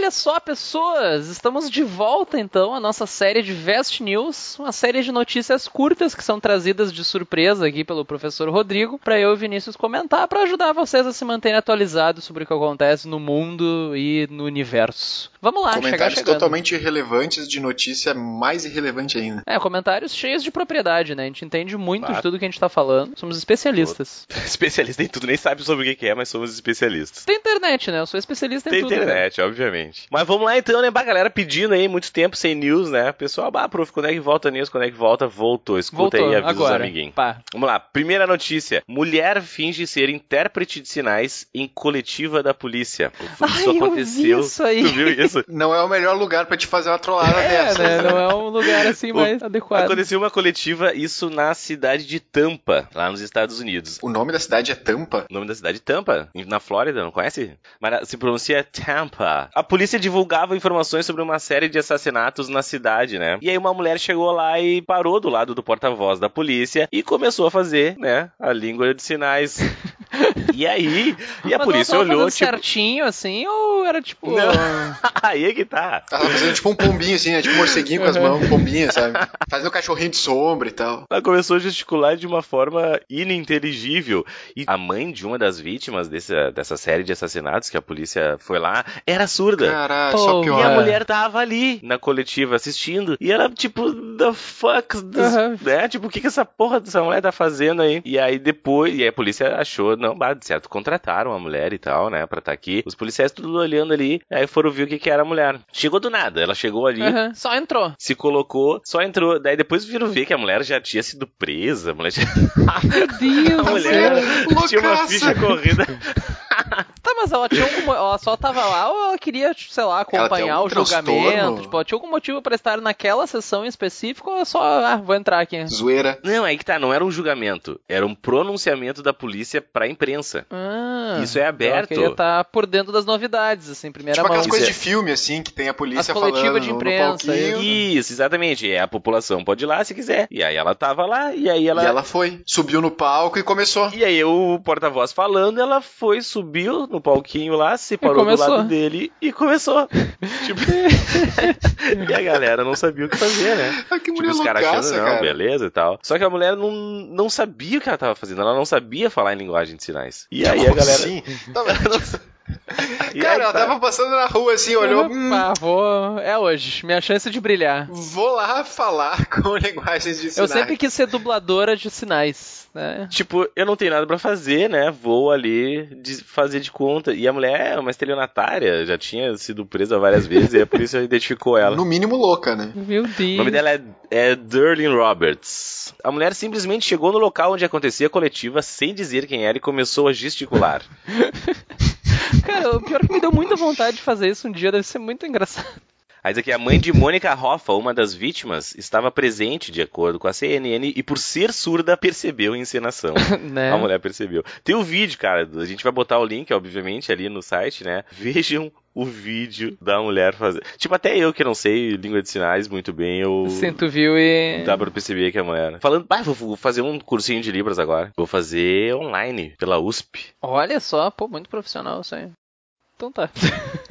Olha só, pessoas, estamos de volta então à nossa série de Vest News, uma série de notícias curtas que são trazidas de surpresa aqui pelo professor Rodrigo, para eu e Vinícius comentar, para ajudar vocês a se manterem atualizados sobre o que acontece no mundo e no universo. Vamos lá, Comentários chegar totalmente irrelevantes de notícia mais irrelevante ainda. É, comentários cheios de propriedade, né? A gente entende muito Claro. de tudo que a gente tá falando. Somos especialistas. Especialista em tudo, nem sabe sobre o que é, mas somos especialistas. Tem internet, né? Eu sou especialista em Tem tudo. né? internet, obviamente. Mas vamos lá então, né? Bah, galera pedindo aí muito tempo sem news, né? Pessoal, bah, prof, quando é que volta a news? Quando é que volta? Voltou. Escuta Voltou, aí, avisa os agora. amiguinhos. Pá. Vamos lá, primeira notícia. Mulher finge ser intérprete de sinais em coletiva da polícia. Isso Ai, eu vi aconteceu. isso aí. Tu viu isso? Não é o melhor lugar pra te fazer uma trollada É, dessa. né? Não é um lugar assim O- mais adequado. Aconteceu uma coletiva, isso na cidade de Tampa, lá nos Estados Unidos. O nome da cidade é Tampa? O nome da cidade é Tampa, na Flórida, não conhece? Mas se pronuncia Tampa. A polícia divulgava informações sobre uma série de assassinatos na cidade, né? E aí uma mulher chegou lá e parou do lado do porta-voz da polícia e começou a fazer, né, a língua de sinais. E aí, e a Mas polícia ela tava olhou, tipo... certinho, assim, ou era tipo... Não. aí é que tá. Tá fazendo tipo um pombinho assim, né? Tipo um morceguinho com as mãos, um pombinho, sabe? Fazendo um cachorrinho de sombra e tal. Ela começou a gesticular de uma forma ininteligível. E a mãe de uma das vítimas desse, dessa série de assassinatos que a polícia foi lá era surda. Caralho, só E pior. a É. mulher tava ali na coletiva assistindo. E ela, tipo, the fuck, this- Aham. né? Tipo, o que, que essa porra dessa mulher tá fazendo aí? E aí depois, e aí a polícia achou, não, bah, de certo, contrataram a mulher e tal, né, pra estar aqui. Os policiais tudo olhando ali, aí foram ver o que, que era a mulher. Chegou do nada, ela chegou ali. Aham, Só entrou. Se colocou, só entrou. Daí depois viram ver que a mulher já tinha sido presa. A mulher já... Meu Deus A mulher tinha uma ficha corrida. Tá, mas ela tinha algum... Ela só tava lá ou ela queria, sei lá, Ela acompanhar o julgamento? transtorno? Tipo, ela tinha algum motivo pra estar naquela sessão em específico ou é só, ah, vou entrar aqui? Zoeira. Não, aí que tá, não era um julgamento. Era um pronunciamento da polícia pra imprensa. Ah, Isso é Ela aberto. queria estar por dentro das novidades, assim, primeira tipo mão. aquelas coisas de filme, assim, que tem a polícia falando de no- no imprensa. Isso, exatamente. É, a população pode ir lá se quiser. E aí ela tava lá, e aí ela. E ela foi, subiu no palco e começou. E aí o porta-voz falando, ela foi, subiu no palquinho lá, se parou do lado dele e começou. tipo... e a galera não sabia o que fazer, né? Ah, que Tipo, mulher os caras achando, não, cara. beleza e tal. Só que a mulher não, não sabia o que ela tava fazendo, ela não sabia falar em linguagem de sinais. E aí a Como galera. assim? Tá, mas- E Cara, aí ela tá. tava passando na rua assim, olhou. hum, Ah, vou... É hoje, minha chance de brilhar. vou lá falar com linguagens de Eu sinais. sempre quis ser dubladora de sinais, né? Tipo, eu não tenho nada pra fazer, né? Vou ali de fazer de conta. E a mulher é uma estelionatária, já tinha sido presa várias vezes e a polícia identificou ela. No mínimo louca, né? Meu Deus. O nome dela é, é Derlin Roberts. A mulher simplesmente chegou no local onde acontecia a coletiva sem dizer quem era e começou a gesticular. Cara, o pior é que me deu muita vontade de fazer isso um dia, deve ser muito engraçado. Aí diz aqui, a mãe de Mônica Hoffa, uma das vítimas, estava presente, de acordo com a CNN, e por ser surda, percebeu a encenação. né? A mulher percebeu. Tem o vídeo, cara. A gente vai botar o link, obviamente, ali no site, né? Vejam o vídeo da mulher fazer. Tipo, até eu que não sei língua de sinais muito bem, eu. Sim, tu viu e. Dá pra perceber que é a mulher. Falando, ah, vou fazer um cursinho de Libras agora. Vou fazer online, pela USP. Olha só, pô, muito profissional isso aí. Então tá.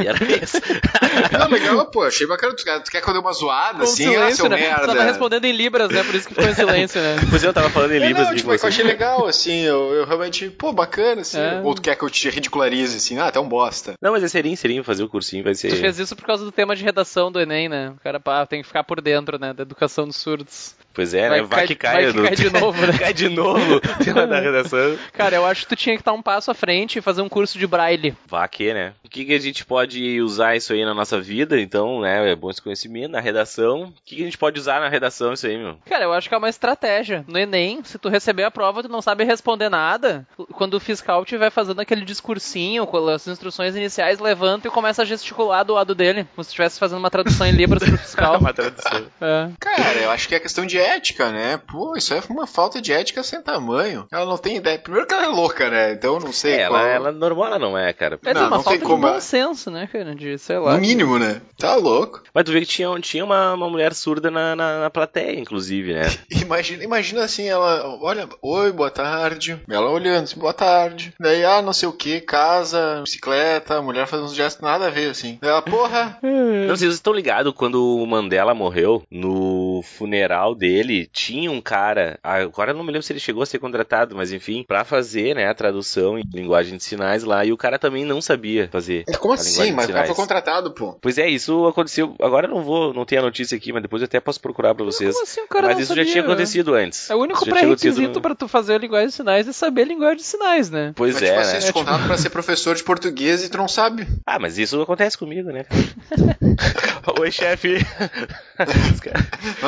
E era isso. Não, legal, pô, achei bacana. Tu quer, tu quer que eu dê uma zoada, Com assim? ah, silêncio, seu né? merda. Tu tava respondendo em Libras, né? Por isso que ficou em silêncio, né? Pois eu tava falando em É, Libras não, aqui tipo, é que eu achei legal, assim, eu, eu realmente, pô, bacana, assim. É. Ou tu quer que eu te ridicularize, assim, ah, até um bosta. Não, mas é serinho, serinho, fazer o cursinho vai ser. Tu fez isso por causa do tema de redação do Enem, né? O cara pá, tem que ficar por dentro, né? Da educação dos surdos. Pois é, Vai né? Vai cai- que caia. vai que cai de novo, né? cai de novo. Tema da redação. Cara, eu acho que tu tinha que estar um passo à frente e fazer um curso de braille. Vá que, né? O que, que a gente pode usar isso aí na nossa vida? Então, né? É bom esse conhecimento na redação. O que, que a gente pode usar na redação isso aí, meu? Cara, eu acho que é uma estratégia. No Enem, se tu receber a prova, tu não sabe responder nada. Quando o fiscal estiver fazendo aquele discursinho com as instruções iniciais, levanta e começa a gesticular do lado dele, como se estivesse fazendo uma tradução em libras pro fiscal. Uma tradução. É. Cara, eu acho que é questão de ética, né? Pô, isso é uma falta de ética sem tamanho. Ela não tem ideia. Primeiro que ela é louca, né? Então eu não sei É, qual... ela, ela normal ela não é, cara. É Não, uma não tem falta de como, bom senso, né? cara? De, sei lá. No mínimo, né? Tá louco. Mas tu vê que tinha, tinha uma, uma mulher surda na, na, na plateia, inclusive, né? Imagina, imagina assim, ela, olha, oi, boa tarde. Ela olhando assim, boa tarde. Daí, ah, não sei o que, casa, bicicleta, a mulher faz uns gestos nada a ver, assim. Daí Ela, porra, Não sei, vocês estão ligados quando o Mandela morreu, no funeral dele, tinha um cara, agora eu não me lembro se ele chegou a ser contratado, mas enfim, pra fazer, né, a tradução em linguagem de sinais lá, e o cara também não sabia fazer. como a assim? Mas o cara foi contratado, pô. Pois é, isso aconteceu. Agora eu não vou, não tem a notícia aqui, mas depois eu até posso procurar pra vocês. Como assim o cara mas não isso já sabia? tinha acontecido antes. É o único já pré-requisito no- pra tu fazer a linguagem de sinais é saber a linguagem de sinais, né? Pois Mas, é, tipo né? assim, te contratam pra ser professor de português e tu não sabe. Ah, mas isso acontece comigo, né? Oi, chefe.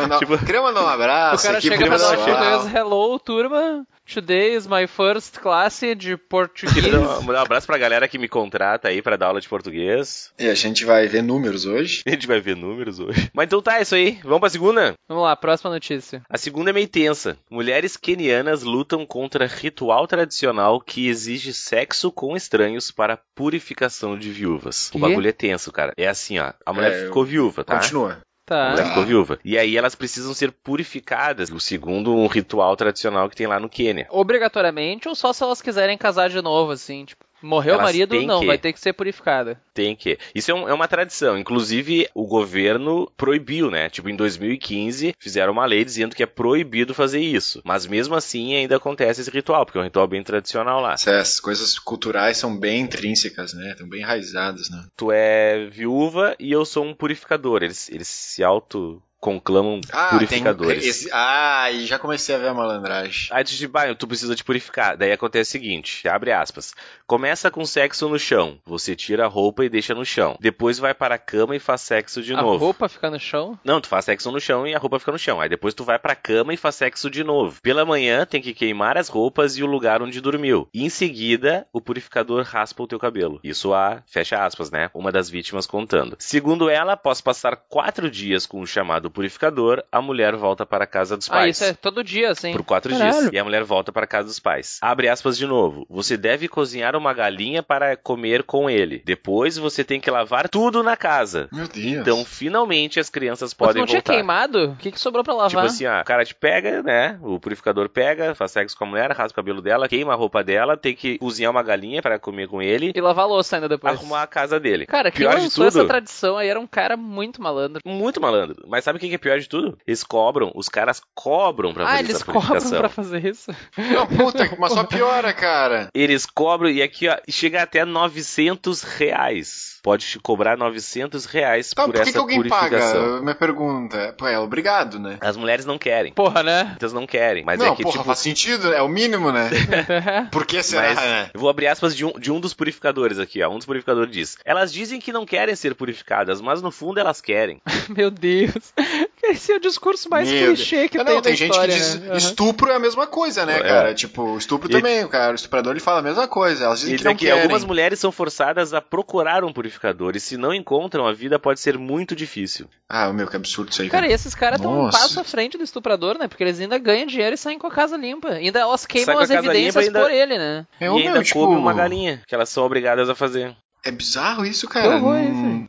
Mandar, Tipo- Queria mandar um abraço o cara aqui chega pra dar hello, turma. Today is my first class de Queria português. um- mandar um abraço pra galera que me contrata aí pra dar aula de português. E a gente vai ver números hoje. A gente vai ver números hoje. Mas então tá, é isso aí. Vamos pra segunda? Vamos lá, próxima notícia. A segunda é meio tensa. Mulheres quenianas lutam contra ritual tradicional que exige sexo com estranhos para purificação de viúvas. Quê? O bagulho é tenso, cara. É assim, ó. A mulher É, ficou viúva, tá? Continua. Tá. ficou viúva. E aí elas precisam ser purificadas, segundo um ritual tradicional que tem lá no Quênia. Obrigatoriamente ou só se elas quiserem casar de novo, assim, tipo, morreu o marido, não, que. vai ter que ser purificada. Tem que. Isso é, um- é uma tradição. Inclusive, o governo proibiu, né? Tipo, em 2015, fizeram uma lei dizendo que é proibido fazer isso. Mas mesmo assim, ainda acontece esse ritual, porque é um ritual bem tradicional lá. Essas coisas culturais são bem intrínsecas, né? Estão bem enraizadas, né? Tu é viúva e eu sou um purificador. Eles, eles se auto conclamam purificadores. tem esse... Ah, e já comecei a ver a malandragem. Aí tu diz, bah, tu precisa te purificar. Daí acontece o seguinte, abre aspas. Começa com sexo no chão. Você tira a roupa e deixa no chão. Depois vai para a cama e faz sexo de a novo. roupa fica no chão. Não, tu faz sexo no chão e a roupa fica no chão. Aí depois tu vai pra cama e faz sexo de novo. Pela manhã tem que queimar as roupas e o lugar onde dormiu. E em seguida, o purificador raspa o teu cabelo. Isso a, fecha aspas, né? Uma das vítimas contando. Segundo ela, após passar quatro dias com o chamado purificador, a mulher volta para a casa dos Ah, pais. isso é todo dia, assim. Por quatro Caralho. dias. E a mulher volta para casa dos pais. Abre aspas de novo. Você deve cozinhar uma galinha para comer com ele. Depois você tem que lavar tudo na casa. Meu Deus. Então, finalmente as crianças Mas podem não tinha voltar. queimado? O que, que sobrou pra lavar? Tipo assim, ó, o cara te pega, né? O purificador pega, faz sexo com a mulher, raspa o cabelo dela, queima a roupa dela, tem que cozinhar uma galinha para comer com ele, E lavar a louça ainda depois. arrumar a casa dele. Cara, quem pior de lançou tudo, essa tradição aí era um cara muito malandro. muito malandro. Mas sabe o que é pior de tudo? Eles cobram, os caras cobram pra Ah, fazer eles cobram purificação. pra fazer isso? Não, puta, mas só piora, cara. Eles cobram, e aqui, ó, chega até 900 reais. Pode te cobrar 900 reais Tá, por, por que, essa que alguém purificação. paga? Minha pergunta é, pô, é obrigado, né? As mulheres não querem. Porra, né? Muitas não querem, mas não, é que, porra, tipo, faz sentido, é o mínimo, né? Por que será, Mas né? eu vou abrir aspas de um, de um dos purificadores aqui, ó. Um dos purificadores diz: Elas dizem que não querem ser purificadas, mas no fundo elas querem. Meu Deus. Esse é o discurso mais Meu clichê que Não, tem não, tem gente história, que diz né? Estupro é a mesma coisa, né, É. cara? Tipo, estupro E- também, o cara, o estuprador ele fala a mesma coisa. Elas dizem E que não querem. algumas mulheres são forçadas a procurar um purificador, e se não encontram, a vida pode ser muito difícil. Ah, meu, que absurdo isso aí, Cara, cara. e esses caras estão um passo à frente do estuprador, né? Porque eles ainda ganham dinheiro e saem com a casa limpa. Ainda elas queimam as evidências limpa ainda- por ele, né? É, e ô, ainda meu, tipo, come uma galinha, que elas são obrigadas a fazer. É bizarro isso, cara. Não.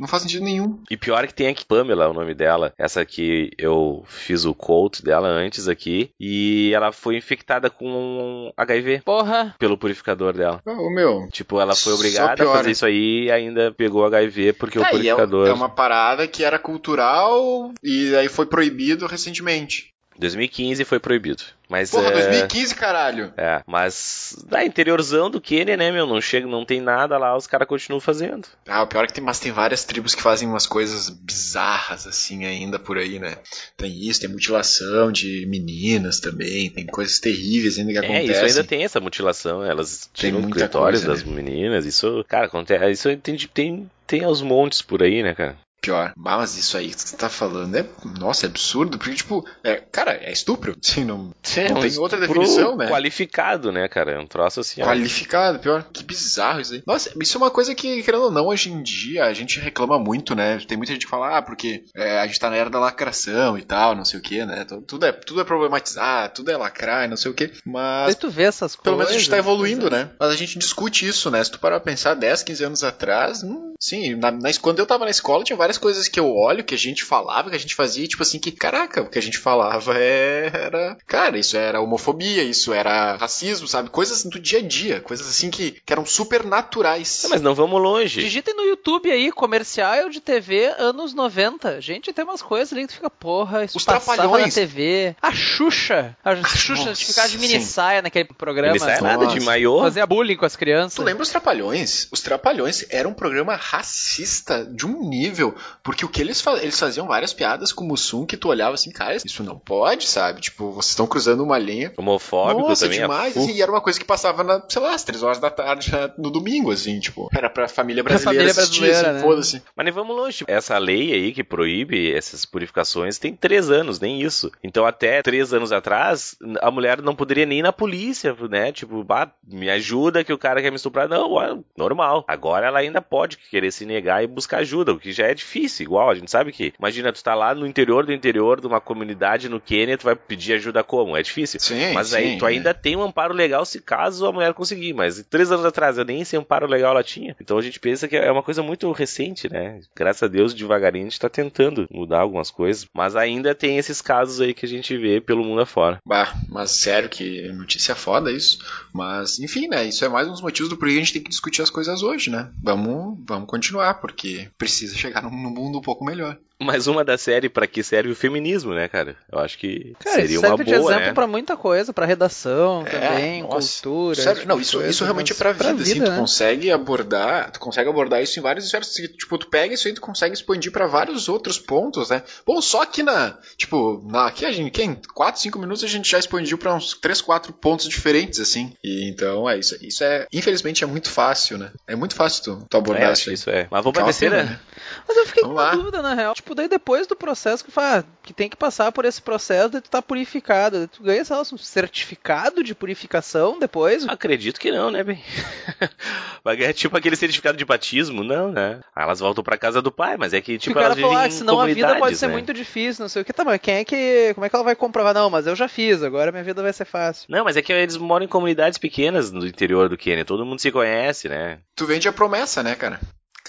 Não faz sentido nenhum. E pior que tem aqui Pamela, o nome dela. Essa que eu fiz o quote dela antes aqui. E ela foi infectada com HIV Porra. pelo purificador dela. Ah, Ô, meu. Tipo, ela foi obrigada a fazer isso aí e ainda pegou HIV porque o é, purificador. é uma parada que era cultural e aí foi proibido recentemente. 2015 foi proibido. Mas Porra, é... 2015, caralho. É, mas da interiorzão do Quênia, né, meu? Não chega, não tem nada lá, os caras continuam fazendo. Ah, o pior é que tem, mas tem várias tribos que fazem umas coisas bizarras assim ainda por aí, né? Tem isso, tem mutilação de meninas também, tem coisas terríveis ainda que É, acontecem. isso ainda tem essa mutilação, elas tiram os clitóris das né? meninas, isso, cara, acontece, isso tem, tem, tem aos montes por aí, né, cara? Pior. Mas isso aí que você tá falando é, nossa, é absurdo, porque, tipo, é, cara, é estupro. Sim, não, É não um tem outra definição, né? Qualificado, né, cara? É um troço assim. ó. Qualificado, pior. Que bizarro isso aí. Nossa, isso é uma coisa que, querendo ou não, hoje em dia a gente reclama muito, né? Tem muita gente que fala, ah, porque é, a gente tá na era da lacração e tal, não sei o que, né? Então, Tudo é, tudo é problematizar, tudo é lacrar e não sei o que. Aí Mas tu vê essas coisas. pelo menos a gente tá evoluindo, pois é. né? Mas a gente discute isso, né? Se tu parar pra pensar 10, 15 anos atrás, hum, sim, na, na- quando eu tava na escola tinha várias coisas que eu olho, que a gente falava, que a gente fazia, e, tipo assim, que, caraca, o que a gente falava é- era. Cara, isso era homofobia, isso era racismo, sabe? Coisas do dia a dia, coisas assim que, que eram super naturais. Não, mas não vamos longe. Digitem no YouTube aí, comercial de TV anos 90. Gente, tem umas coisas ali que tu fica, porra, isso Os passava Trapalhões. na TV. A Xuxa. A Xuxa nossa, ficava de mini sim. saia naquele programa. Ele sai nada de maiô. Fazia bullying com as crianças. Tu lembra os Trapalhões? Os Trapalhões era um programa racista de um nível, porque o que eles, fa- eles faziam várias piadas com o Mussum que tu olhava assim, cara, isso não pode, sabe? Tipo, vocês estão cruzando uma linha. Homofóbico Nossa, também. demais. é fu- assim, e era uma coisa que passava na, sei lá, às três horas da tarde já no domingo, assim, tipo, era pra família Pra brasileira família assistir, brasileira, assim, né? foda-se. Mas nem vamos longe. Essa lei aí que proíbe essas purificações tem três anos, nem isso. Então, até três anos atrás, a mulher não poderia nem ir na polícia, né? Tipo, bah, me ajuda que o cara quer me estuprar. Não, é normal. Agora ela ainda pode querer se negar e buscar ajuda, o que já é difícil, igual. A gente sabe que. Imagina, tu tá lá no interior do interior de uma comunidade no Quênia, tu vai pedir ajuda como? É difícil. Sim, Mas sim, aí tu é. ainda tem um amparo legal se caso a mulher conseguir. Mas três anos atrás eu nem esse amparo legal ela tinha. Então a gente pensa que é uma coisa muito recente, né? Graças a Deus, devagarinho a gente tá tentando mudar algumas coisas. Mas ainda tem esses casos aí que a gente vê pelo mundo afora. Bah, mas sério que notícia foda isso. Mas, enfim, né? Isso é mais um dos motivos do porquê a gente tem que discutir as coisas hoje, né? Vamos, vamos continuar, porque precisa chegar num, num mundo um pouco melhor. Mais uma da série pra que serve o feminismo, né, cara? Eu acho que Cara, seria isso uma serve de boa, exemplo né? pra muita coisa, pra redação também, É, nossa. cultura. Sério, não, tipo isso, isso realmente é mas pra vida, assim, tu né? consegue abordar, tu consegue abordar isso em vários esferas, tipo, tu pega isso aí, tu consegue expandir pra vários outros pontos, né? Bom, só que na, tipo, na, aqui a gente, que em 4, 5 minutos a gente já expandiu pra uns 3, 4 pontos diferentes, assim. E então, é isso, isso é, infelizmente é muito fácil, né? É muito fácil tu, tu abordar É, isso aí. isso é. Mas vamos é pra terceira. né? Mas eu fiquei com Vamos uma lá. dúvida, na real. Tipo, daí depois do processo que fala ah, que tem que passar por esse processo, daí tu tá purificado. Daí tu ganha, sei lá, um certificado de purificação depois. Acredito que não, né, bem? Vai ganhar tipo aquele certificado de batismo? Não, né? Aí elas voltam pra casa do pai, mas é que Tipo, tipo o cara elas falou, vivem ah, em senão a vida pode comunidades, ser né? muito difícil, não sei o que. Tá, mas quem é que. Como é que ela vai comprovar? Não, mas eu já fiz, agora minha vida vai ser fácil. Não, mas é que eles moram em comunidades pequenas no interior do Quênia, todo mundo se conhece, né? Tu vende a promessa, né, cara?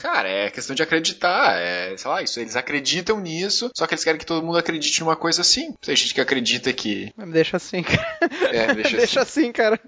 Cara, é questão de acreditar, é, sei lá, isso, eles acreditam nisso, só que eles querem que todo mundo acredite numa coisa assim. Tem gente que acredita que. Mas me deixa assim, cara. É, deixa, deixa assim. assim, cara.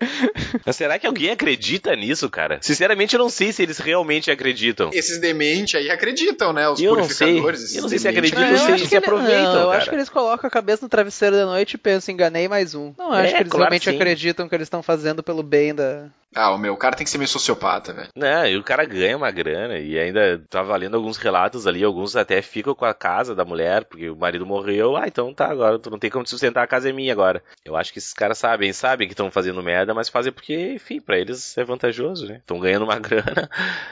Mas será que alguém acredita nisso, cara? Sinceramente, eu não sei se eles realmente acreditam. Esses dementes aí acreditam, né? Os Eu não sei. purificadores. esses Eu não sei se acreditam, eu se- acho se aproveitam, não, eu cara. acho que eles colocam a cabeça no travesseiro da noite e pensam, enganei mais um. Não acho É, que eles claro realmente sim. acreditam que eles estão fazendo pelo bem da. Ah, o meu cara tem que ser meio sociopata, velho. Não, e o cara ganha uma grana e ainda tava lendo alguns relatos ali, alguns até ficam com a casa da mulher, porque o marido morreu. Ah, então tá, agora tu não tem como te sustentar, a casa é minha agora. Eu acho que esses caras sabem, sabem que estão fazendo merda, mas fazem porque, enfim, pra eles é vantajoso, né? Estão ganhando uma grana.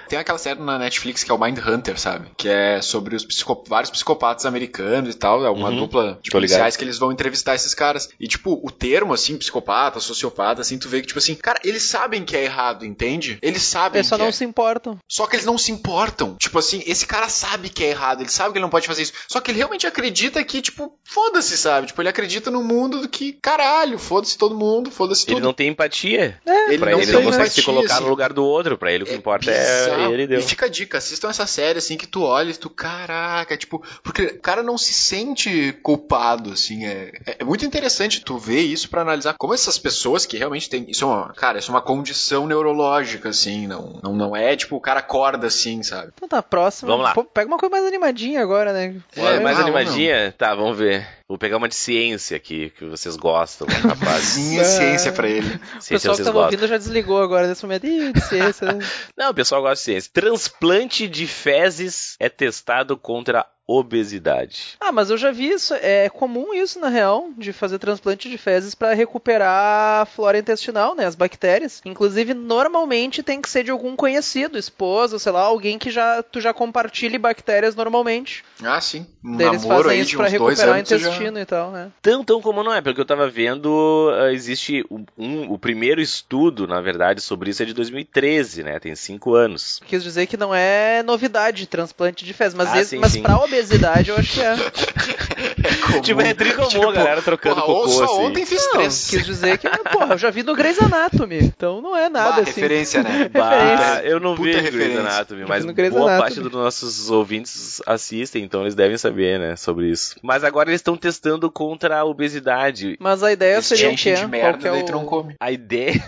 Tem aquela série na Netflix que é o Mind Hunter, sabe? Que é sobre os psico- vários psicopatas americanos e tal. É uma Uhum. dupla de Tô ligado. policiais que eles vão entrevistar esses caras. E, tipo, o termo, assim, psicopata, sociopata, assim, tu vê que, tipo assim, cara, eles sabem que é errado, entende? Eles sabem Eles só que não é. se importam. Só que eles não se importam. Tipo assim, esse cara sabe que é errado, ele sabe que ele não pode fazer isso. Só que ele realmente acredita que, tipo, foda-se, sabe? Tipo, ele acredita no mundo do que, caralho, foda-se todo mundo, foda-se Ele tudo. não tem empatia. Ele pra não ele tem não consegue se empatia, colocar assim. no lugar do outro. Pra ele o que importa é bizarro. ele e deu. E fica a dica, assistam essa série, assim, que tu olha e tu, caraca, tipo, porque o cara não se sente culpado, assim, é, é muito interessante tu ver isso pra analisar como essas pessoas que realmente têm, isso é uma, cara, isso é uma condição neurológica, assim, não, não, não é, tipo, o cara acorda assim, sabe? Então tá, próximo. Vamos lá. Pô, pega uma coisa mais animadinha agora, né? É, mais não, animadinha? Tá, vamos ver. Vou pegar uma de ciência aqui, que vocês gostam, né, rapaz. Minha ciência pra ele. O ciência pessoal que vocês tava gostam. ouvindo já desligou agora nesse momento. Ih, de ciência. né? Não, o pessoal gosta de ciência. Transplante de fezes é testado contra obesidade. Ah, mas eu já vi isso. É comum isso, na real, de fazer transplante de fezes para recuperar a flora intestinal, né? As bactérias. Inclusive, normalmente tem que ser de algum conhecido, esposa, sei lá, alguém que já tu já compartilhe bactérias normalmente. Ah, sim. Um Daí Eles namoro fazem aí isso pra recuperar o tu já- intestino e tal, né? Tão, tão comum não é, pelo que eu tava vendo, ah, existe um, um- o primeiro estudo, na verdade, sobre isso é de 2013, né? Tem cinco anos. Quis dizer que não é novidade transplante de fezes, mas, Ah, esse- sim, mas sim. pra obesidade eu acho que é. comum. Tipo, é tricomum Tipo, a galera trocando porra, cocô, Só assim. ontem fiz Não, três. quis dizer que, porra, eu já vi no Grey's Anatomy, então não é nada Bah, assim. referência, né? Bah, eu não Puta Grey's referência. Anatomy, mas no Grey's boa Anatomy. parte dos nossos ouvintes assistem, então eles devem saber, né, sobre isso. Mas agora eles estão testando contra a obesidade. Mas a ideia Esse seria o gente quê? de Qual merda, que é o... não come. A ideia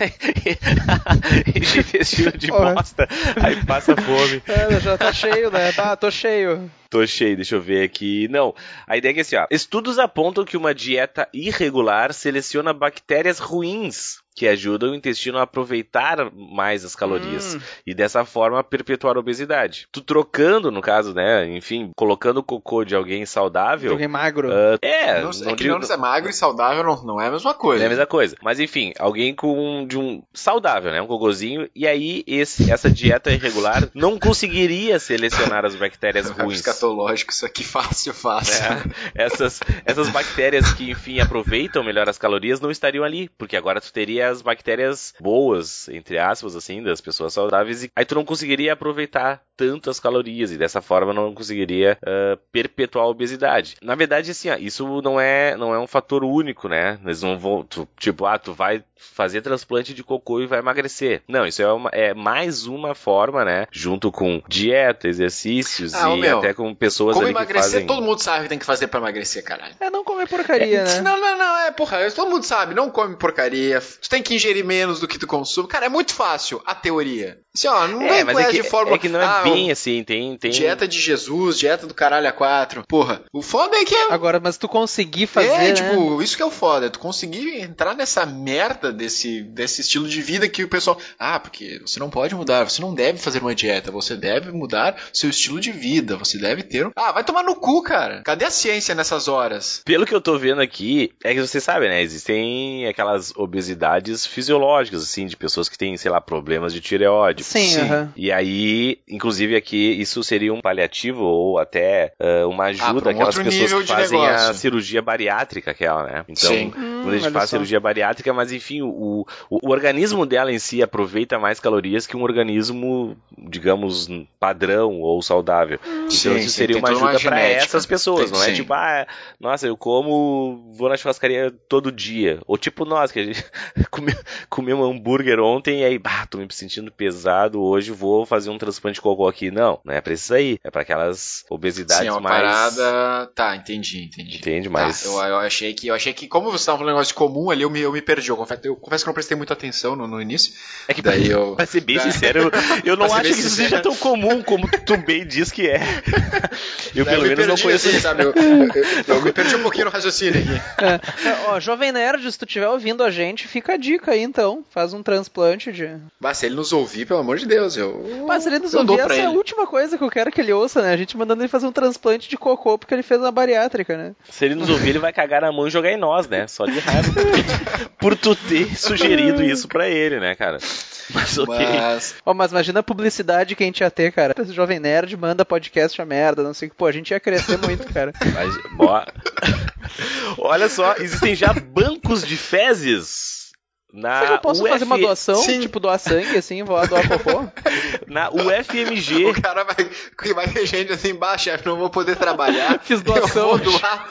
de intestino de bosta, aí passa fome. É, já tá cheio, né? Tá, tô cheio. Tô cheio, deixa eu ver aqui. Não, a ideia é que assim, ó. Estudos apontam que uma dieta irregular seleciona bactérias ruins que ajudam o intestino a aproveitar mais as calorias Hum. e dessa forma perpetuar a obesidade. Tu trocando, no caso, né, enfim, colocando o cocô de alguém saudável. Joguei magro. ah, é, Não, não é que digo- não é magro e saudável não, não é a mesma coisa. é a mesma coisa. Mas enfim, alguém com de um saudável, né? Um cocôzinho. E aí, esse, essa dieta irregular não conseguiria selecionar as bactérias É ruins. escatológico, isso aqui fácil, fácil. É, essas, essas bactérias que, enfim, aproveitam melhor as calorias não estariam ali, porque agora tu teria as bactérias boas, entre aspas, assim, das pessoas saudáveis, e aí tu não conseguiria aproveitar tanto as calorias, e dessa forma não conseguiria ah, perpetuar a obesidade. Na verdade, assim, ó, isso não é, não é um fator único, né? Eles não vão, tu- tipo, ah, tu vai fazer transplante de cocô e vai emagrecer. Não, isso é, uma- é mais uma forma, né? Junto com dieta, exercícios Ah, e meu, até com pessoas Como ali que emagrecer, fazem... todo mundo sabe o que tem que fazer pra emagrecer, caralho. É não comer porcaria, né? Não, não, não, é, porra, todo mundo sabe, não come porcaria, tu tem que ingerir menos do que tu consome. Cara, é muito fácil a teoria. Assim, ó, não É, vem mas é que, de fórmula. é que não é ah, bem assim, tem... tem... Dieta de Jesus, dieta do caralho a quatro. Porra, o foda é que é. Agora, mas tu conseguir fazer, é, né? tipo, isso que é o foda. Tu conseguir entrar nessa merda desse, desse estilo de vida que o pessoal. Ah, porque você não pode mudar, você não deve fazer uma dieta, você deve mudar seu estilo de vida, você deve ter. um- Ah, vai tomar no cu, cara. Cadê a ciência nessas horas? Pelo que eu tô vendo aqui, é que você sabe, né? Existem aquelas obesidades fisiológicas, assim, de pessoas que têm, sei lá, problemas de tireoide. Sim, Sim. aham. E aí, inclusive aqui, isso seria um paliativo ou até ah, uma ajuda pra um àquelas pessoas que fazem a negócio. cirurgia bariátrica, aquela, né? Então, Sim. Hum, quando a gente faz só. cirurgia bariátrica, mas enfim, o, o, o organismo dela em si aproveita mais calorias que um organismo, digamos, padrão ou saudável. Então Sim, isso seria uma ajuda para essas pessoas, Tem- não é sim. tipo, ah, nossa, eu como, vou na churrascaria todo dia. Ou tipo nós, que a gente comeu, comeu um hambúrguer ontem e aí, bah, tô me sentindo pesado, hoje vou fazer um transplante de cocô aqui. Não, não é pra isso aí. É pra aquelas obesidades Sim, é uma mais... parada. Tá, entendi, entendi. Entende? Tá, Mas... eu, eu achei que, eu achei que, como você estava falando negócio comum ali, eu me, eu me perdi. Eu confesso, eu confesso que eu não prestei muita atenção no, no início. É que Daí eu. Pra ser bem sincero, eu- eu não Pra acho que isso seja tão comum como tu bem diz que é. Eu Daí pelo me menos não perdi, conheço. assim, sabe? Eu, eu- eu- eu me perdi um pouquinho no raciocínio aqui. É, ó, Jovem Nerd, se tu estiver ouvindo a gente, fica a dica aí então. Faz um transplante de. Mas se ele nos ouvir, pelo amor de Deus, eu. Mas se ele nos eu ouvir, pra essa é a ele. última coisa que eu quero que ele ouça, né? A gente mandando ele fazer um transplante de cocô porque ele fez uma bariátrica, né? Se ele nos ouvir, ele vai cagar na mão e jogar em nós, né? Só de por tu, por tu ter sugerido isso pra ele, né, cara? Mas ok. Mas. Ó, mas imagina a publicidade que a gente ia ter, cara. Esse Jovem Nerd manda podcast a merda, não sei o que. Pô, a gente ia crescer muito, cara. Mas, ó, Olha só, existem já bancos de fezes. Na Será que eu posso UF... fazer uma doação? Sim. Tipo, doar sangue, assim, vou lá doar cocô? Na UFMG. O cara vai, que vai ter gente assim embaixo, chefe, não vou poder trabalhar. Fiz doação. Eu vou doar.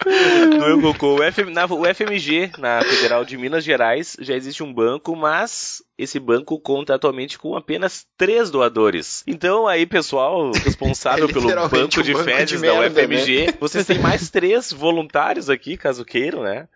Doeu cocô. O FM, na UFMG, na Federal de Minas Gerais, já existe um banco, mas esse banco conta atualmente com apenas três doadores. Então aí, pessoal, responsável É pelo banco um de banco de fezes da merda, UFMG, vocês têm mais três voluntários aqui, caso queiram, né?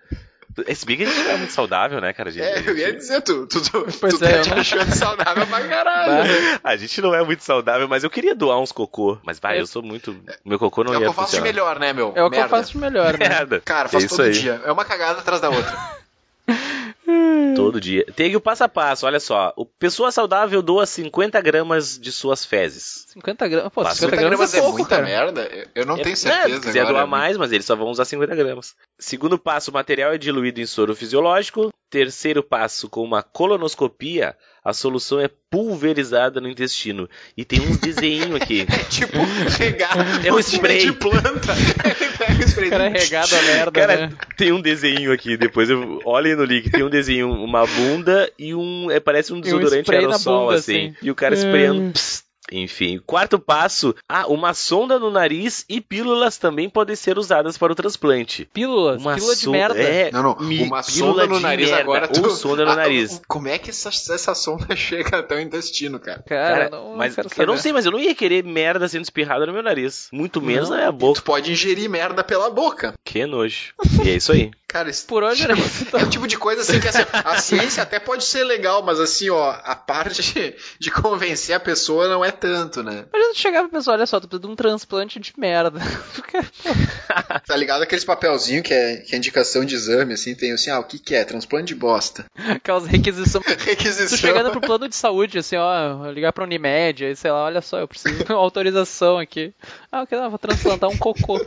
Esse não é muito saudável, né, cara? Gente, É, eu ia dizer, tu, tu, tu, Pois tu é, tá te não- achando saudável pra caralho. a gente não é muito saudável, mas eu queria doar uns cocô. Mas, vai, eu sou muito. Meu cocô não É o que ia eu faço de funcionar. melhor, né, meu? É o que eu faço de melhor, né? Merda. Cara, faço É todo aí. dia. É uma cagada atrás da outra. Todo dia. Tem o passo a passo, olha só. O Pessoa saudável doa 50 gramas de suas fezes. 50 gramas. Pô, Passa 50 50 gramas, é é pouco, muita cara. merda? Eu- não tenho É, certeza se quiser doar mais, mas eles só vão usar 50 gramas. Segundo passo, o material é diluído em soro fisiológico. Terceiro passo, com uma colonoscopia, a solução é pulverizada no intestino. E tem uns desenhinhos aqui. Tipo, regar É um um spray. de planta. O cara é regado a merda, Cara, né? tem um desenho aqui, depois eu olhem no link, tem um desenho, uma bunda e um, é, parece um desodorante na aerossol, bunda, assim. assim. E o cara sprayando, pss, enfim. Quarto passo, ah, uma sonda no nariz e pílulas também podem ser usadas para o transplante. Pílulas, Uma pílula de son- merda. É, Não, não, uma pílula sonda no de nariz merda, agora. Ou sonda no Ah, nariz. Como é que essa, essa sonda chega até o intestino, cara? Cara, Cara, não, mas quero eu não sei, mas eu não ia querer merda sendo espirrada no meu nariz. Muito menos na minha boca. Tu pode ingerir merda pela boca. Que nojo. E é isso aí. Cara, isso Por hoje era isso. então. é o tipo de coisa assim que assim, a ciência até pode ser legal, mas assim, ó, a parte de convencer a pessoa não é tanto, né? Imagina tu chegar pra pessoa, olha só, tu precisa de um transplante de merda. Tá ligado aqueles papelzinho que é, que é indicação de exame, assim, tem assim, ah, o que que é? Transplante de bosta. Aquelas requisições. Requisição. Tu chegando pro plano de saúde, assim, ó, ligar pra Unimed, aí sei lá, olha só, eu preciso de uma autorização aqui. Ah, ok, não, vou transplantar um cocô.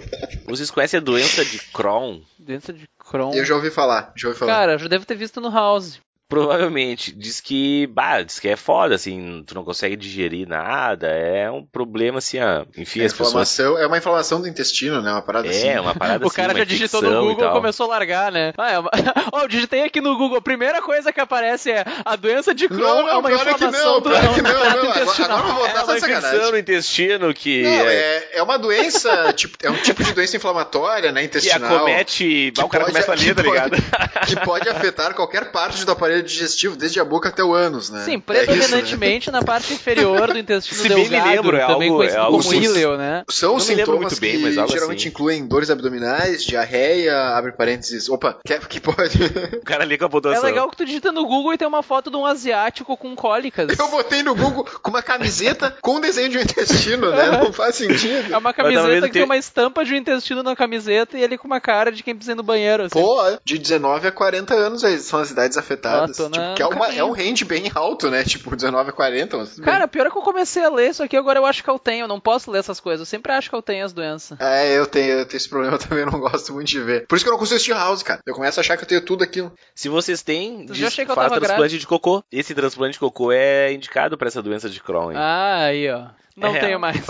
Vocês conhecem a doença de Crohn? Doença de Crohn. Eu já ouvi falar, já ouvi falar. Cara, já devo ter visto no House. Provavelmente. Diz que, bah, diz que é foda, assim, tu não consegue digerir nada, é um problema, assim, ah, enfim, é, as pessoas... é uma inflamação do intestino, né? Uma parada assim. É, uma parada O assim, cara uma já digitou no Google e tal. começou a largar, né? Ah, é uma... Ó, eu digitei aqui no Google, a primeira coisa que aparece é a doença de Crohn Não, não, é uma pior é que inflamação não, do, pior é que do não, trato não, agora- intestinal. agora eu vou É botar uma infecção no intestino que, Não, é, é, é uma doença, tipo, é um tipo de doença inflamatória, né, que intestinal. acomete... que o cara pode- começa a ler, tá que ligado? pode- que pode afetar qualquer parte do aparelho digestivo, desde a boca até o ânus, né? Sim, É isso, predominantemente na parte inferior do intestino Se bem me delgado, lembro, é também algo- conhecido é algo como íleo, né? né? São lembro sintomas muito bem, que mas algo geralmente assim. incluem dores abdominais, diarreia, abre parênteses, opa, que, que pode... O cara com a É pontuação. legal que tu digita no Google e tem uma foto de um asiático com cólicas. Eu botei no Google com uma camiseta com um desenho de um intestino, né? Não faz sentido. É uma camiseta que tem uma estampa de um intestino na camiseta e ele com uma cara de quem precisa ir no banheiro, assim. Pô, de 19 a 40 anos aí são as idades afetadas. Tô na- tipo, que é, uma, é um range bem alto, né? Tipo, 19 a 40. Mas Cara, pior é que eu comecei a ler isso aqui, agora eu acho que eu tenho. Eu não posso ler essas coisas. Eu sempre acho que eu tenho as doenças. É, eu tenho, eu tenho esse problema também, eu não gosto muito de ver. Por isso que eu não consigo assistir House, cara. Eu começo a achar que eu tenho tudo aquilo. Se vocês têm, Eu já diz, achei que eu faz tava transplante grávida. de cocô. Esse transplante de cocô é indicado pra essa doença de Crohn. hein? Ah, aí, ó. Não É. tenho mais.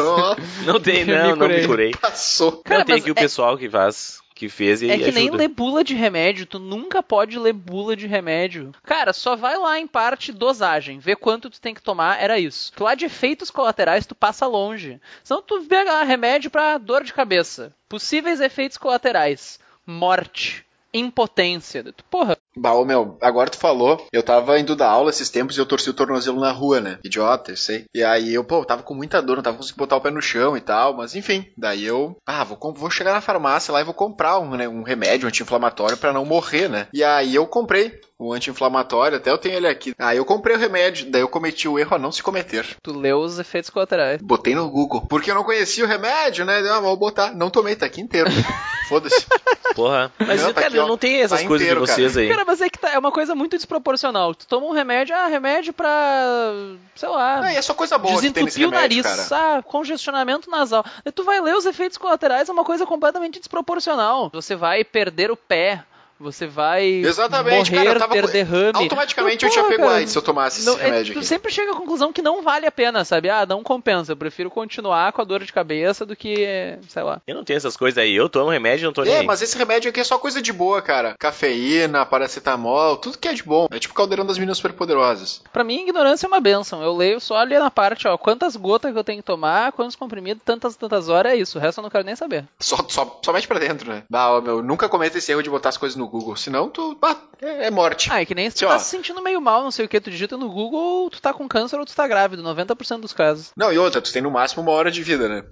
Não tem, Eu me não, não me curei. passou. Cara, não tem aqui o é- pessoal que faz, que fez e É que nem ajuda. ler bula de remédio, tu nunca pode ler bula de remédio. Cara, só vai lá em parte dosagem, vê quanto tu tem que tomar, era isso. Tu lá de efeitos colaterais, tu passa longe. Senão tu pega lá remédio pra dor de cabeça. Possíveis efeitos colaterais. Morte. Impotência. Porra, Bah, ô, meu, agora tu falou, eu tava indo dar aula esses tempos e eu torci o tornozelo na rua, né? Idiota, eu sei. E aí eu, pô, eu tava com muita dor, não tava conseguindo botar o pé no chão e tal, mas enfim. Daí eu, ah, vou, vou chegar na farmácia lá e vou comprar um, né, um remédio anti-inflamatório pra não morrer, né? E aí eu comprei o anti-inflamatório, até eu tenho ele aqui. Aí eu comprei o remédio, daí eu cometi o erro a não se cometer. tu leu os efeitos colaterais. Botei no Google. Porque eu não conhecia o remédio, né? Ah, vou botar. Não tomei, tá aqui inteiro. Foda-se. Porra. Mas, Não, tá cara, aqui, ó. não tem essas Tá coisas inteiro, de vocês aí. Cara, mas é que tá, é uma coisa muito desproporcional. Tu toma um remédio, ah, remédio pra. sei lá. Ah, e é só coisa boa Desentupir o nariz, cara. ah, congestionamento nasal. Aí tu vai ler os efeitos colaterais, é uma coisa completamente desproporcional. Você vai perder o pé, você vai Exatamente, morrer, cara, eu tava ter com- derrame. Automaticamente eu Porra, tinha pego AIDS se eu tomasse esse não, é, remédio tu aqui. sempre chega à conclusão que não vale a pena, sabe? Ah, não compensa. Eu prefiro continuar com a dor de cabeça do que, sei lá. Eu não tenho essas coisas aí. Eu tomo remédio e não tô nem É, mas esse remédio aqui é só coisa de boa, cara. Cafeína, paracetamol, tudo que é de bom. É tipo o caldeirão das meninas superpoderosas. Pra mim, ignorância é uma benção. Eu leio só ali na parte, ó, quantas gotas que eu tenho que tomar, quantos comprimidos, tantas, tantas horas, é isso. O resto eu não quero nem saber. Só, só, só mete pra dentro, né? Bah, ó, meu, nunca cometa esse erro de botar as coisas no Google. Senão tu. Bah, é, é morte. Ah, é que nem se tu Sim, tá ó. se sentindo meio mal, não sei o que, tu digita no Google, tu tá com câncer ou tu tá grávido, 90% dos casos. Não, e outra, tu tem no máximo uma hora de vida, né?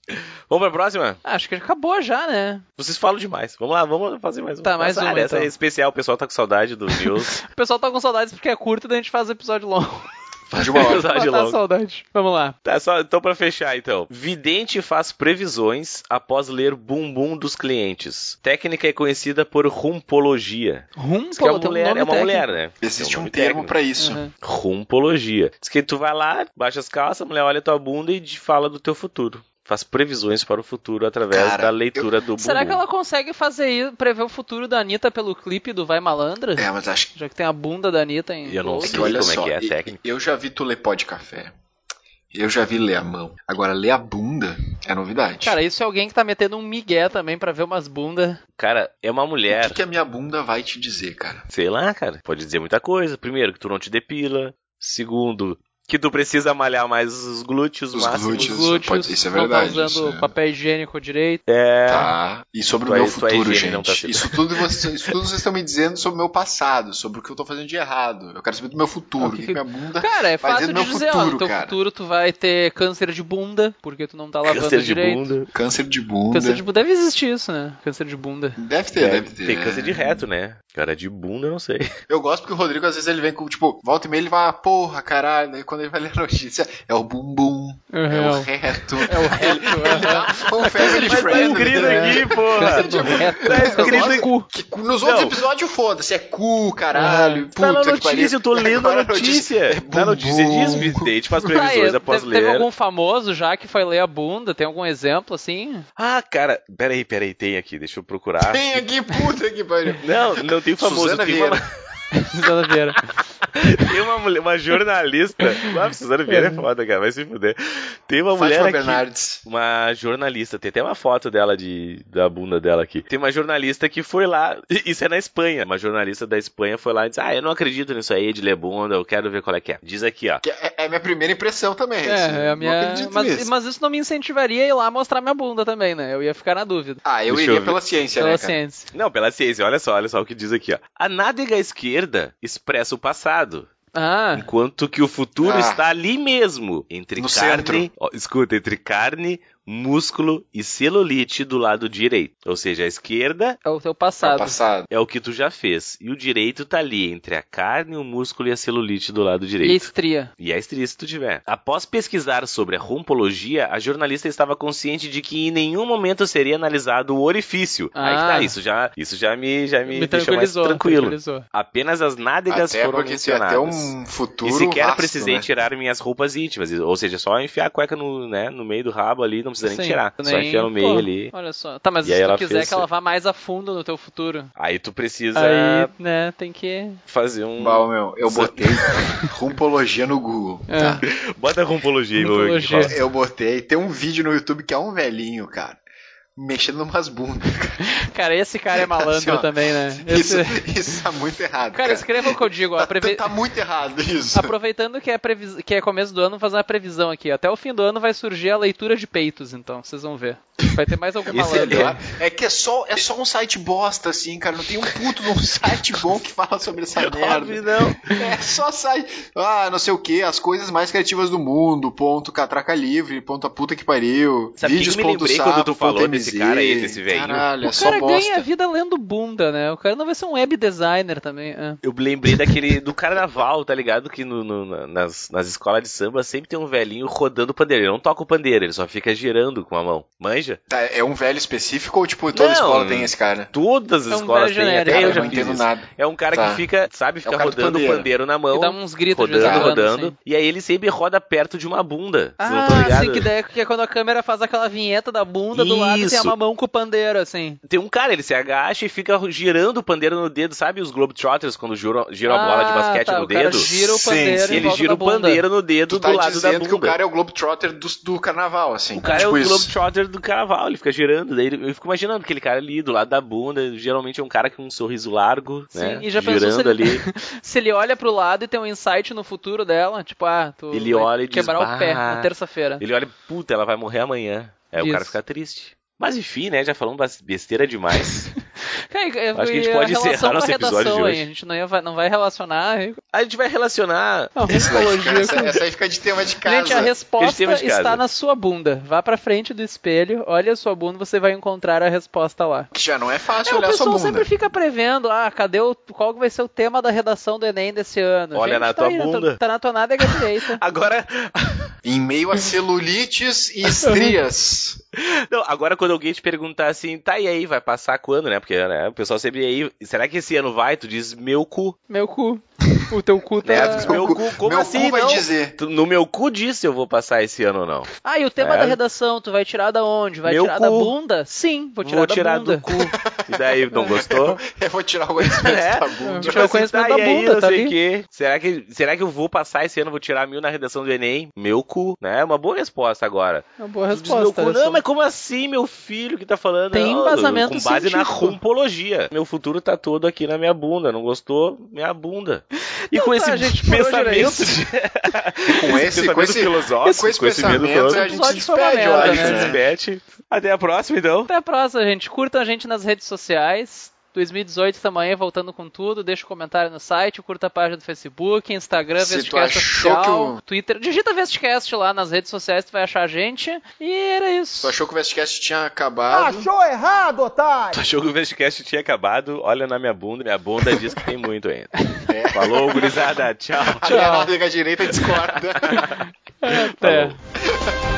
Vamos pra próxima? Ah, acho que acabou já, né? Vocês falam demais. Vamos lá, vamos fazer mais uma. Tá, mais Nossa, uma, ah, Essa então. é especial, o pessoal tá com saudade do News. O pessoal tá com saudades porque é curto e daí a gente faz episódio longo. De uma hora. Matar a longo. saudade. Vamos lá. Tá, só então pra fechar então. Vidente faz previsões após ler bumbum dos clientes. Técnica é conhecida por rumpologia. Rum, Diz que é um mulher, nome é uma técnico. mulher, né? Existe um nome termo pra isso. Uhum. Rumpologia. Diz que tu vai lá, baixa as calças, a mulher olha tua bunda e te fala do teu futuro. Faz previsões para o futuro através Cara, da leitura do bumbum. Será que ela consegue fazer isso, prever o futuro da Anitta pelo clipe do Vai Malandra? É, mas acho que Já que tem a bunda da Anitta em Eu não sei. olha como é só, que é a e- técnica. eu já vi tu ler pó de café. Eu já vi ler a mão. Agora, ler a bunda é novidade. Cara, isso é alguém que tá metendo um migué também pra ver umas bundas. Cara, é uma o mulher. que, que a minha bunda vai te dizer, cara? Sei lá, cara. Pode dizer muita coisa. Primeiro, que tu não te depila. Segundo, que tu precisa malhar mais os glúteos Os máximos. glúteos. Os glúteos, pode- isso é não verdade, tá usando isso é- papel higiênico direito. É. Tá. E sobre o Tua- meu tua futuro, higiene não gente. tá sendo- Isso tudo, vocês, isso tudo vocês estão me dizendo sobre o meu passado, sobre o que eu tô fazendo de errado. Eu quero saber do meu futuro. O O que que, minha bunda. Cara, é fácil de dizer, ó, no futuro, teu cara. futuro tu vai ter câncer de bunda, porque tu não tá lavando Câncer de direito. bunda. Câncer de bunda. Câncer de bunda deve existir isso, né? Câncer de bunda. Deve ter, É, deve ter. Tem câncer de reto, né? Cara, de bunda, eu não sei. Eu gosto porque o Rodrigo, às vezes, ele vem com, tipo, volta e meia, ele vai, ah, porra, caralho. Daí quando ele vai ler a notícia, é o bumbum, é o Uhum. reto. É o reto, aham. um family Mas tá escrito né? aqui, porra. Do reto. Tá escrito aqui. cu. Que nos outros Não. episódios, foda-se, é cu, caralho, puta Tá na notícia, eu tô lendo a notícia. é Na notícia bumbum. diz, vidente faz previsões e após teve, teve ler. algum famoso já que foi ler a bunda? Tem algum exemplo assim? Ah, cara, peraí, peraí, tem aqui, deixa eu procurar. Tem aqui, puta que pariu. Não, não tem famoso, Suzana tem Vieira. uma, Suzana Vieira. tem uma, mulher- uma jornalista. Ah, Suzana Vieira é foda, cara, vai se fuder. Tem uma mulher Fátima aqui. Bernardes. Uma jornalista, tem até uma foto dela de da bunda dela aqui. Tem uma jornalista que foi lá, isso é na Espanha. Uma jornalista da Espanha foi lá e disse: Ah, eu não acredito nisso aí de ler bunda, eu quero ver qual é que é. Diz aqui, ó. É, é minha primeira impressão também. assim, É, é a minha. Mas, mas isso não me incentivaria a ir lá mostrar minha bunda também, né? Eu ia ficar na dúvida. Ah, eu Deixa eu iria ver. pela ciência, Pela né, cara? ciência. Não, pela ciência, olha só, olha só o que diz aqui, ó. A nádega esquerda expressa o passado. Ah, Enquanto que o futuro Ah. está ali mesmo, entre No carne, centro. ó, escuta, entre carne, músculo e celulite do lado direito. Ou seja, a esquerda é o teu É o passado. passado. é o que tu já fez e o direito tá ali entre a carne, o músculo e a celulite do lado E a direito. estria. E a estria se tu tiver. Após pesquisar sobre a rumpologia, a jornalista estava consciente de que em nenhum momento seria analisado o orifício. Aí que Ah. tá, isso já, isso já me, já me, Me deixou mais tranquilizou. tranquilo. tranquilizou. Apenas as nádegas Até foram porque tem até mencionadas. um futuro E sequer vasto, precisei né? tirar minhas roupas íntimas. Ou seja, só enfiar a cueca no, né, no meio do rabo ali, não precisa nem Sim, tirar. Só nem- enfiar no meio pô, ali. Olha só. Tá, mas E se ela tu quiser fez- que ela vá mais a fundo no teu futuro. Aí tu precisa Aí, né, tem que. fazer um. Bah, meu, eu botei rumpologia no Google. É. Tá? Bota a rumpologia aí, Rumpologia. Eu botei. Tem um vídeo no YouTube que é um velhinho, cara. Mexendo numas bundas. Cara, esse cara é malandro Assim, ó, também, né? Isso, Esse... isso tá muito errado. Cara, Cara, escreva o que eu digo. Tá, preve- tá muito errado isso. Aproveitando que é, previs... que é começo do ano, vou fazer uma previsão aqui. Até o fim do ano vai surgir a leitura de peitos, então, vocês vão ver. Vai ter mais algum malandro. Aí. É que é só, é só um site bosta, assim, cara. Não tem um puto de um site bom que fala sobre essa merda. Óbvio, não. É só site. Ah, não sei o que, as coisas mais criativas do mundo. Ponto catraca livre, ponto a puta que pariu. Sabe vídeos que me lembrei sapo, quando tu falou desse cara aí, desse? Caralho, é O só cara ganha vida lendo bunda, né? O cara não vai ser um web designer também. é. Eu lembrei daquele do carnaval, tá ligado? Que no, no- na- nas, nas escolas de samba sempre tem um velhinho rodando o pandeiro. Ele não toca o pandeiro, ele só fica girando com a mão. Manja? Tá, é um velho específico ou, tipo, toda Não. escola tem esse cara? Todas as É um escolas velho têm, até Cara, eu já não entendo isso. nada. É um cara Tá. que fica, sabe, fica cara do rodando o pandeiro. na mão. E dá uns gritos rodando, quando, rodando. assim. E aí ele sempre roda perto de uma bunda. Vocês não tão Ah, ligados? sim, que daí que é quando a câmera faz aquela vinheta da bunda do lado e tem Isso. uma mão com o pandeiro, assim. Tem um cara, ele se agacha e fica girando o pandeiro no dedo, sabe os Globetrotters quando giram, giram a bola de Ah, basquete tá, no o cara dedo? gira o Sim, pandeiro sim. Ele gira o pandeiro no dedo tá do lado da bunda. que o cara é o Globetrotter do, do carnaval, assim. O cara tipo é o isso. Globetrotter do carnaval, ele fica girando. Daí eu fico imaginando aquele cara ali do lado da bunda. Geralmente é um cara com um sorriso largo, Sim, né? e já pensou girando se ele- ali. Se ele olha pro lado e tem um insight no futuro dela, tipo, ah, tu Ele vai olha e diz, quebrar o pé na terça-feira. Ele olha, puta, ela vai morrer amanhã. Aí o Isso. cara fica triste. Mas enfim, né? Já falamos besteira demais. Acho que a gente pode relação encerrar com a nosso episódio redação de aí, hoje. A gente não, ia, não vai relacionar A gente vai relacionar. a Essa, vai ficar- psicologia essa, essa aí fica de tema de casa. Gente, a resposta está na sua bunda. Vá pra frente do espelho, olha a sua bunda, você vai encontrar a resposta lá. Que já não é fácil É, o olhar sua pessoal bunda. sempre fica prevendo, ah, cadê o qual vai ser o tema da redação do Enem desse ano? Olha Gente, na tá tua aí, na bunda. Tá na tua nádega direita. Agora, Em meio a celulites e estrias. não, agora quando alguém te perguntar assim, tá e aí, vai passar quando, né? Porque né, o pessoal sempre aí, será que esse ano vai? Tu diz meu cu. Meu cu. O teu cu tá... É, meu cu, como meu assim, cu vai não? dizer. No meu cu disse eu vou passar esse ano ou não. Ah, e o tema É. da redação, tu vai tirar da onde? Vai Meu tirar cu. da bunda? Sim, vou tirar vou da tirar bunda. do cu. E daí, não gostou? Eu vou tirar o conhecimento É. da bunda. Tirar o conhecimento tá, da aí, bunda, não tá sei ali. quê. Será que, será que eu vou passar esse ano, vou tirar mil na redação do Enem? Meu cu, né? É uma boa resposta agora. Uma boa resposta. cu, não, mas como assim, meu filho que tá falando? Tem Não, embasamento Com base na científico. rumpologia. Meu futuro tá todo aqui na minha bunda. Não gostou? Minha bunda. E Então com tá, esse gente, pensamento de... Com esse, com esse, filosófico, com esse com esse medo pensamento, todo. a gente despede, merda. A gente se né? despede. Até a próxima, então. Até a próxima, gente. Curtam a gente nas redes sociais. 2018 também, voltando com tudo. Deixa um comentário no site, curta a página do Facebook, Instagram, Se Vestcast Oficial, que o- Twitter. Digita Vestcast lá nas redes sociais, tu vai achar a gente. E era isso. Tu achou que o Vestcast tinha acabado? Achou errado, otário! Tu achou que o Vestcast tinha acabado? Olha na minha bunda. Minha bunda diz que tem muito ainda. É. Falou, gurizada. Tchau. A minha nádega direita discorda. Até. Falou.